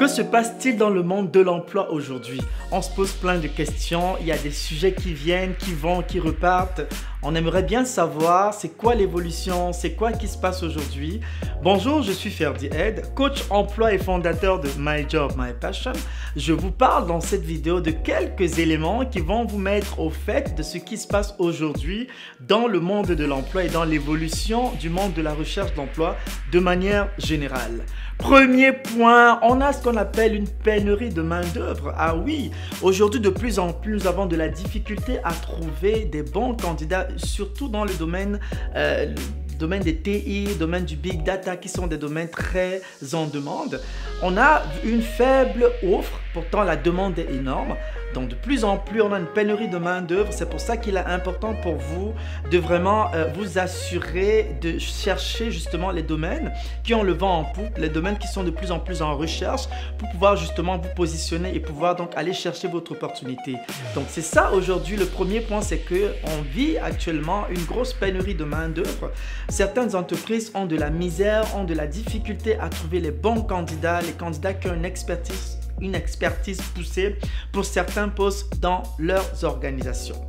Que se passe-t-il dans le monde de l'emploi aujourd'hui? On se pose plein de questions, il y a des sujets qui viennent, qui vont, qui repartent. On aimerait bien savoir c'est quoi l'évolution, c'est quoi qui se passe aujourd'hui. Bonjour, je suis Ferdi Ed, coach emploi et fondateur de My Job, My Passion. Je vous parle dans cette vidéo de quelques éléments qui vont vous mettre au fait de ce qui se passe aujourd'hui dans le monde de l'emploi et dans l'évolution du monde de la recherche d'emploi de manière générale. Premier point, on a ce qu'on appelle une pénurie de main-d'œuvre. Ah oui, aujourd'hui de plus en plus, nous avons de la difficulté à trouver des bons candidats, surtout dans le domaine euh, domaine des TI, domaine du big data, qui sont des domaines très en demande. On a une faible offre, pourtant la demande est énorme. Donc de plus en plus, on a une pénurie de main-d'œuvre. C'est pour ça qu'il est important pour vous de vraiment euh, vous assurer de chercher justement les domaines qui ont le vent en poupe, les domaines qui sont de plus en plus en recherche pour pouvoir justement vous positionner et pouvoir donc aller chercher votre opportunité. Donc c'est ça aujourd'hui. Le premier point, c'est que on vit actuellement une grosse pénurie de main-d'œuvre. Certaines entreprises ont de la misère, ont de la difficulté à trouver les bons candidats, les candidats qui ont une expertise une expertise poussée pour certains postes dans leurs organisations.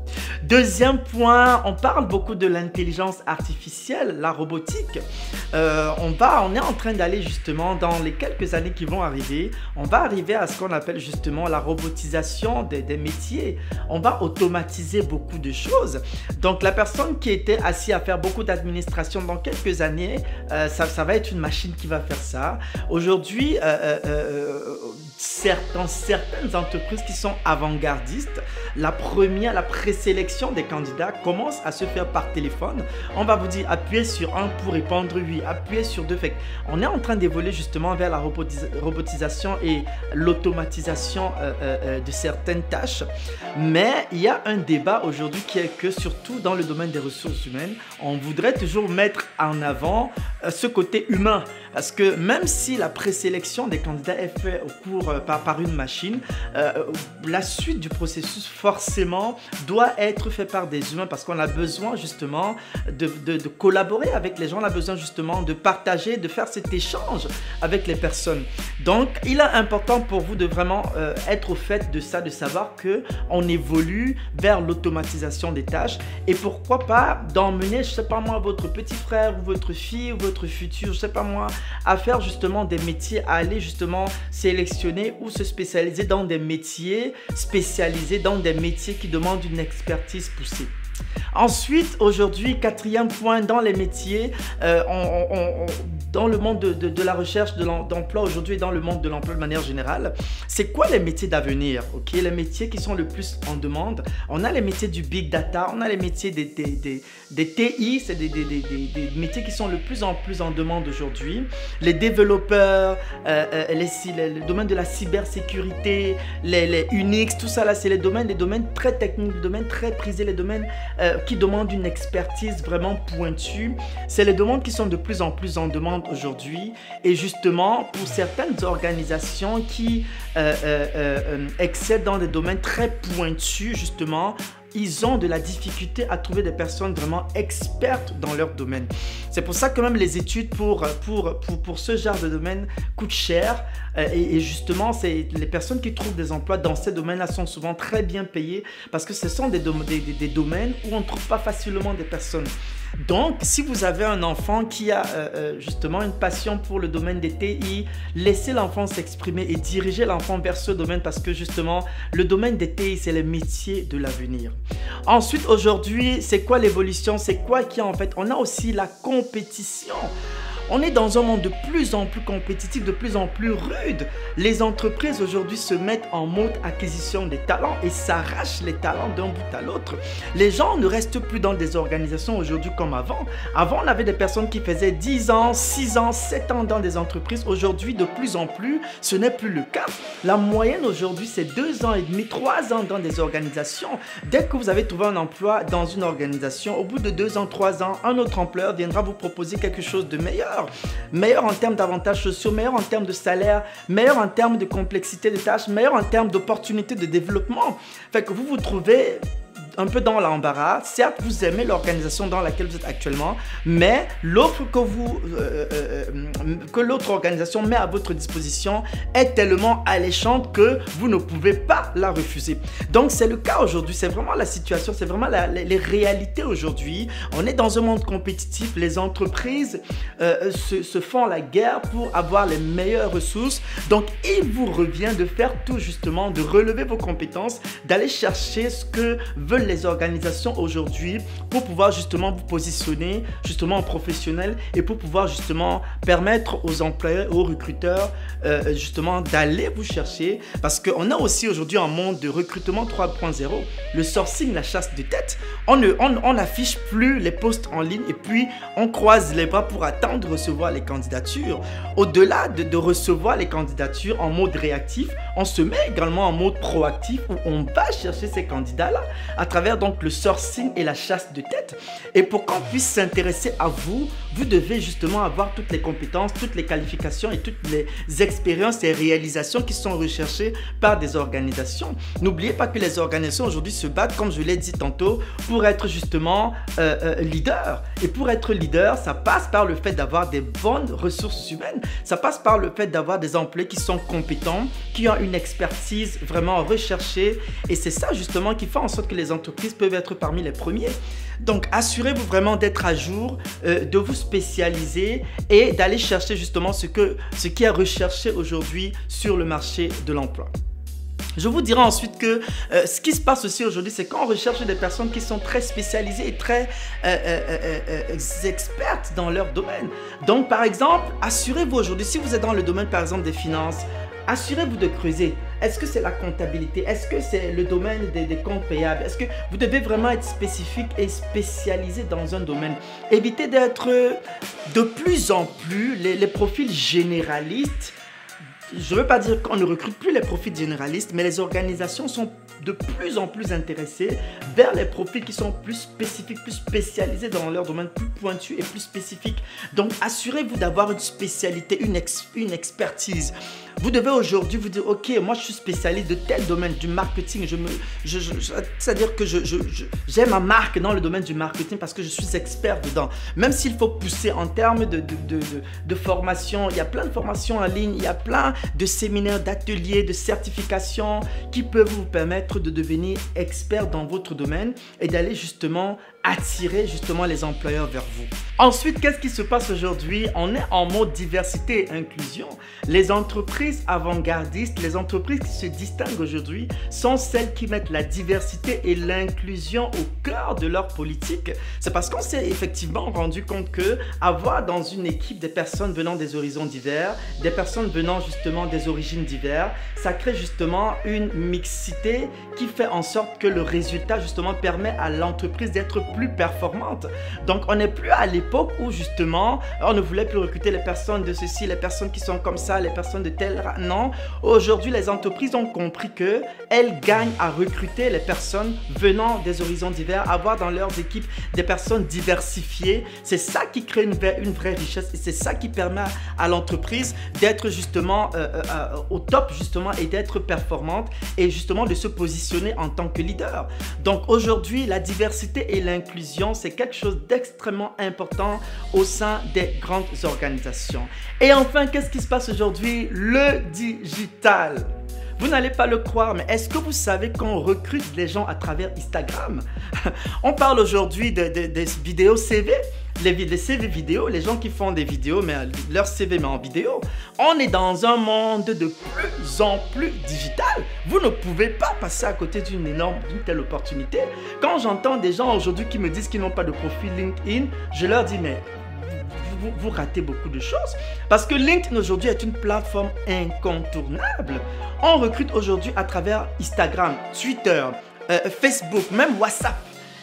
Deuxième point, on parle beaucoup de l'intelligence artificielle, la robotique. Euh, on, va, on est en train d'aller justement dans les quelques années qui vont arriver, on va arriver à ce qu'on appelle justement la robotisation des, métiers. On va automatiser beaucoup de choses. Donc la personne qui était assise à faire beaucoup d'administration dans quelques années, euh, ça, va être une machine qui va faire ça. Aujourd'hui, euh, certaines entreprises qui sont avant-gardistes, la première, la présélection des candidats commence à se faire par téléphone. On va vous dire appuyez sur un pour répondre oui, appuyez sur deux. Fait on est en train d'évoluer justement vers la robotisation et l'automatisation euh, euh, euh, de certaines tâches. Mais il y a un débat aujourd'hui qui est que surtout dans le domaine des ressources humaines, on voudrait toujours mettre en avant ce côté humain. Parce que même si la présélection des candidats est faite au cours par, par une machine, la suite du processus forcément doit être fait par des humains parce qu'on a besoin justement de, de, collaborer avec les gens, on a besoin justement de partager, de faire cet échange avec les personnes. Donc, il est important pour vous de vraiment euh, être au fait de ça, de savoir que on évolue vers l'automatisation des tâches et pourquoi pas d'emmener, je sais pas moi, votre petit frère ou votre fille ou votre futur, je sais pas moi, à faire justement des métiers, à aller justement sélectionner ou se spécialiser dans des métiers spécialisés dans des métiers qui demandent une expertise poussée. Ensuite, aujourd'hui, quatrième point dans les métiers, euh, dans le monde de, la recherche d'emploi aujourd'hui et dans le monde de l'emploi de manière générale, c'est quoi les métiers d'avenir Ok, Les métiers qui sont le plus en demande. On a les métiers du big data, on a les métiers des, des, des, TI, c'est des, des, métiers qui sont le plus en plus en demande aujourd'hui. Les développeurs, euh, euh, le domaine de la cybersécurité, les, les Unix, tout ça là, c'est les domaines, les domaines très techniques, les domaines très prisés, les domaines euh, qui demandent une expertise vraiment pointue. C'est les demandes qui sont de plus en plus en demande aujourd'hui. Et justement, pour certaines organisations qui euh, euh, excellent dans des domaines très pointus, justement, ils ont de la difficulté à trouver des personnes vraiment expertes dans leur domaine. C'est pour ça que même les études pour, pour, pour, pour ce genre de domaine coûtent cher. Euh, et, justement, c'est les personnes qui trouvent des emplois dans ces domaines-là sont souvent très bien payées parce que ce sont des, des, des domaines où on ne trouve pas facilement des personnes. Donc, si vous avez un enfant qui a euh, euh, justement une passion pour le domaine des TI, laissez l'enfant s'exprimer et dirigez l'enfant vers ce domaine parce que justement, le domaine des TI, c'est le métier de l'avenir. Ensuite, aujourd'hui, c'est quoi l'évolution? C'est quoi qui en fait? On a aussi la compétition. On est dans un monde de plus en plus compétitif, de plus en plus rude. Les entreprises aujourd'hui se mettent en mode acquisition des talents et s'arrachent les talents d'un bout à l'autre. Les gens ne restent plus dans des organisations aujourd'hui comme avant. Avant, on avait des personnes qui faisaient 10 ans, 6 ans, 7 ans dans des entreprises. Aujourd'hui, de plus en plus, ce n'est plus le cas. La moyenne aujourd'hui, c'est 2 ans et demi, 3 ans dans des organisations. Dès que vous avez trouvé un emploi dans une organisation, au bout de 2 ans, 3 ans, un autre employeur viendra vous proposer quelque chose de meilleur meilleur. en termes d'avantages sociaux, meilleur en termes de salaire, meilleur en termes de complexité de tâches, meilleur en termes d'opportunités de développement. Fait que vous vous trouvez un peu dans l'embarras. Certes, vous aimez l'organisation dans laquelle vous êtes actuellement, mais l'offre que vous euh, euh, euh, que l'autre organisation met à votre disposition est tellement alléchante que vous ne pouvez pas la refuser. Donc c'est le cas aujourd'hui, c'est vraiment la situation, c'est vraiment les, réalités aujourd'hui. On est dans un monde compétitif, les entreprises se, se font la guerre pour avoir les meilleures ressources. Donc il vous revient de faire tout justement, de relever vos compétences, d'aller chercher ce que veulent les organisations aujourd'hui pour pouvoir justement vous positionner justement en professionnel et pour pouvoir justement permettre aux employeurs, aux recruteurs euh, justement d'aller vous chercher parce qu'on a aussi aujourd'hui un monde de recrutement 3.0, le sourcing, la chasse de tête. On ne on, affiche plus les postes en ligne et puis on croise les bras pour attendre de recevoir les candidatures. Au-delà de, de recevoir les candidatures en mode réactif, on se met également en mode proactif où on va chercher ces candidats-là travers donc le sourcing et la chasse de tête. Et pour qu'on puisse s'intéresser à vous, vous devez justement avoir toutes les compétences, toutes les qualifications et toutes les expériences et réalisations qui sont recherchées par des organisations. N'oubliez pas que les organisations aujourd'hui se battent, comme je l'ai dit tantôt, pour être justement euh, euh, leader. Et pour être leader, ça passe par le fait d'avoir des bonnes ressources humaines. Ça passe par le fait d'avoir des employés qui sont compétents, qui ont une expertise vraiment recherchée. Et c'est ça justement qui fait en sorte que les entreprises peuvent être parmi les premiers. Donc assurez-vous vraiment d'être à jour, euh, de vous spécialiser et d'aller chercher justement ce, que, ce qui est recherché aujourd'hui sur le marché de l'emploi. Je vous dirai ensuite que euh, ce qui se passe aussi aujourd'hui, c'est qu'on recherche des personnes qui sont très spécialisées et très euh, expertes dans leur domaine. Donc, par exemple, assurez-vous aujourd'hui, si vous êtes dans le domaine, par exemple, des finances, assurez-vous de creuser. Est-ce que c'est la comptabilité? Est-ce que c'est le domaine des, comptes payables? Est-ce que vous devez vraiment être spécifique et spécialisé dans un domaine? Évitez d'être de plus en plus les profils généralistes je ne veux pas dire qu'on ne recrute plus les profils généralistes, mais les organisations sont de plus en plus intéressées vers les profils qui sont plus spécifiques, plus spécialisés dans leur domaine, plus pointu et plus spécifiques. Donc, assurez-vous d'avoir une spécialité, une expertise. Vous devez aujourd'hui vous dire, ok, moi je suis spécialiste de tel domaine, du marketing. Je me, je, C'est-à-dire que j'ai ma marque dans le domaine du marketing parce que je suis expert dedans. Même s'il faut pousser en termes de, de, de, de formation, il y a plein de formations en ligne, il y a plein de séminaires, d'ateliers, de certifications qui peuvent vous permettre de devenir expert dans votre domaine et d'aller justement attirer justement les employeurs vers vous. Ensuite, qu'est-ce qui se passe aujourd'hui? On est en mode diversité et inclusion. Les entreprises avant-gardistes, les entreprises qui se distinguent aujourd'hui sont celles qui mettent la diversité et l'inclusion au cœur de leur politique. C'est parce qu'on s'est effectivement rendu compte que avoir dans une équipe des personnes venant des horizons divers, des personnes venant justement des origines diverses, ça crée justement une mixité qui fait en sorte que le résultat justement permet à l'entreprise d'être plus performante. Donc on n'est plus à l'époque où justement on ne voulait plus recruter les personnes de ceci, les personnes qui sont comme ça, les personnes de tel. Non, aujourd'hui les entreprises ont compris que elles gagnent à recruter les personnes venant des horizons divers, avoir dans leurs équipes des personnes diversifiées. C'est ça qui crée une, une vraie richesse et c'est ça qui permet à l'entreprise d'être justement euh, euh, euh, au top justement et d'être performante et justement de se positionner en tant que leader. Donc aujourd'hui la diversité et l'inclusion c'est quelque chose d'extrêmement important au sein des grandes organisations. Et enfin, qu'est-ce qui se passe aujourd'hui? Le digital. Vous n'allez pas le croire, mais est-ce que vous savez qu'on recrute les gens à travers Instagram? On parle aujourd'hui des vidéos CV les, les, CV vidéo, les gens qui font des vidéos, mais leur CV mais en vidéo, on est dans un monde de plus en plus digital. Vous ne pouvez pas passer à côté d'une énorme, d'une telle opportunité. Quand j'entends des gens aujourd'hui qui me disent qu'ils n'ont pas de profil LinkedIn, je leur dis mais vous, ratez beaucoup de choses. Parce que LinkedIn aujourd'hui est une plateforme incontournable. On recrute aujourd'hui à travers Instagram, Twitter, euh, Facebook, même WhatsApp.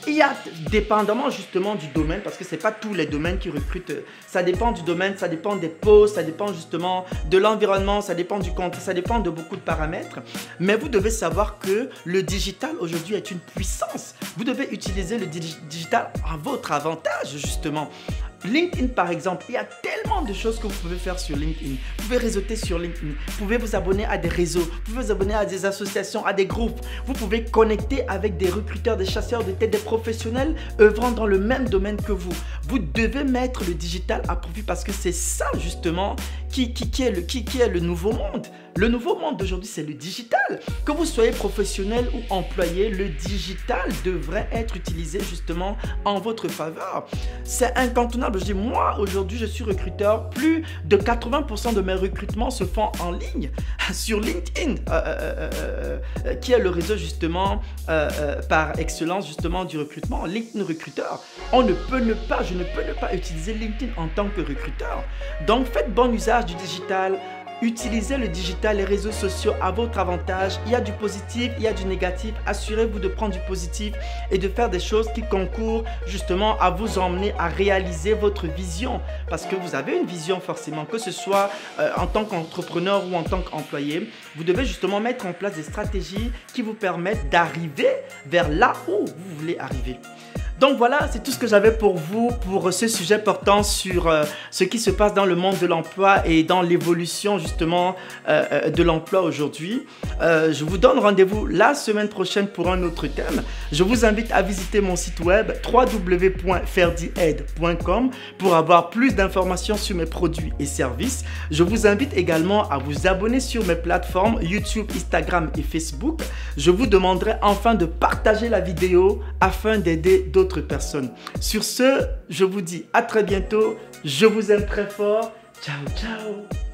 Il y a, dépendamment justement du domaine, parce que ce n'est pas tous les domaines qui recrutent, ça dépend du domaine, ça dépend des postes, ça dépend justement de l'environnement, ça dépend du compte, ça dépend de beaucoup de paramètres. Mais vous devez savoir que le digital aujourd'hui est une puissance. Vous devez utiliser le digital à votre avantage justement. LinkedIn, par exemple, il y a tellement de choses que vous pouvez faire sur LinkedIn. Vous pouvez réseauter sur LinkedIn. Vous pouvez vous abonner à des réseaux. Vous pouvez vous abonner à des associations, à des groupes. Vous pouvez connecter avec des recruteurs, des chasseurs de tête, des professionnels œuvrant dans le même domaine que vous. Vous devez mettre le digital à profit parce que c'est ça, justement, qui, qui, est le, qui, qui est le nouveau monde. Le nouveau monde d'aujourd'hui, c'est le digital. Que vous soyez professionnel ou employé, le digital devrait être utilisé justement en votre faveur. C'est incontournable. Je moi, aujourd'hui, je suis recruteur. Plus de 80% de mes recrutements se font en ligne sur LinkedIn, euh, euh, euh, qui est le réseau justement par excellence justement du recrutement. LinkedIn recruteur. On ne peut ne pas, je ne peux ne pas utiliser LinkedIn en tant que recruteur. Donc, faites bon usage du digital Utilisez le digital, les réseaux sociaux à votre avantage. Il y a du positif, il y a du négatif. Assurez-vous de prendre du positif et de faire des choses qui concourent justement à vous emmener à réaliser votre vision. Parce que vous avez une vision forcément, que ce soit euh, en tant qu'entrepreneur ou en tant qu'employé. Vous devez justement mettre en place des stratégies qui vous permettent d'arriver vers là où vous voulez arriver. Donc voilà, c'est tout ce que j'avais pour vous pour ce sujet portant sur euh, ce qui se passe dans le monde de l'emploi et dans l'évolution justement euh, euh, de l'emploi aujourd'hui. je vous donne rendez-vous la semaine prochaine pour un autre thème. Je vous invite à visiter mon site web www.ferdiaid.com pour avoir plus d'informations sur mes produits et services. Je vous invite également à vous abonner sur mes plateformes YouTube, Instagram et Facebook. Je vous demanderai enfin de partager la vidéo afin d'aider personnes. Sur ce, je vous dis à très bientôt. Je vous aime très fort. Ciao, ciao.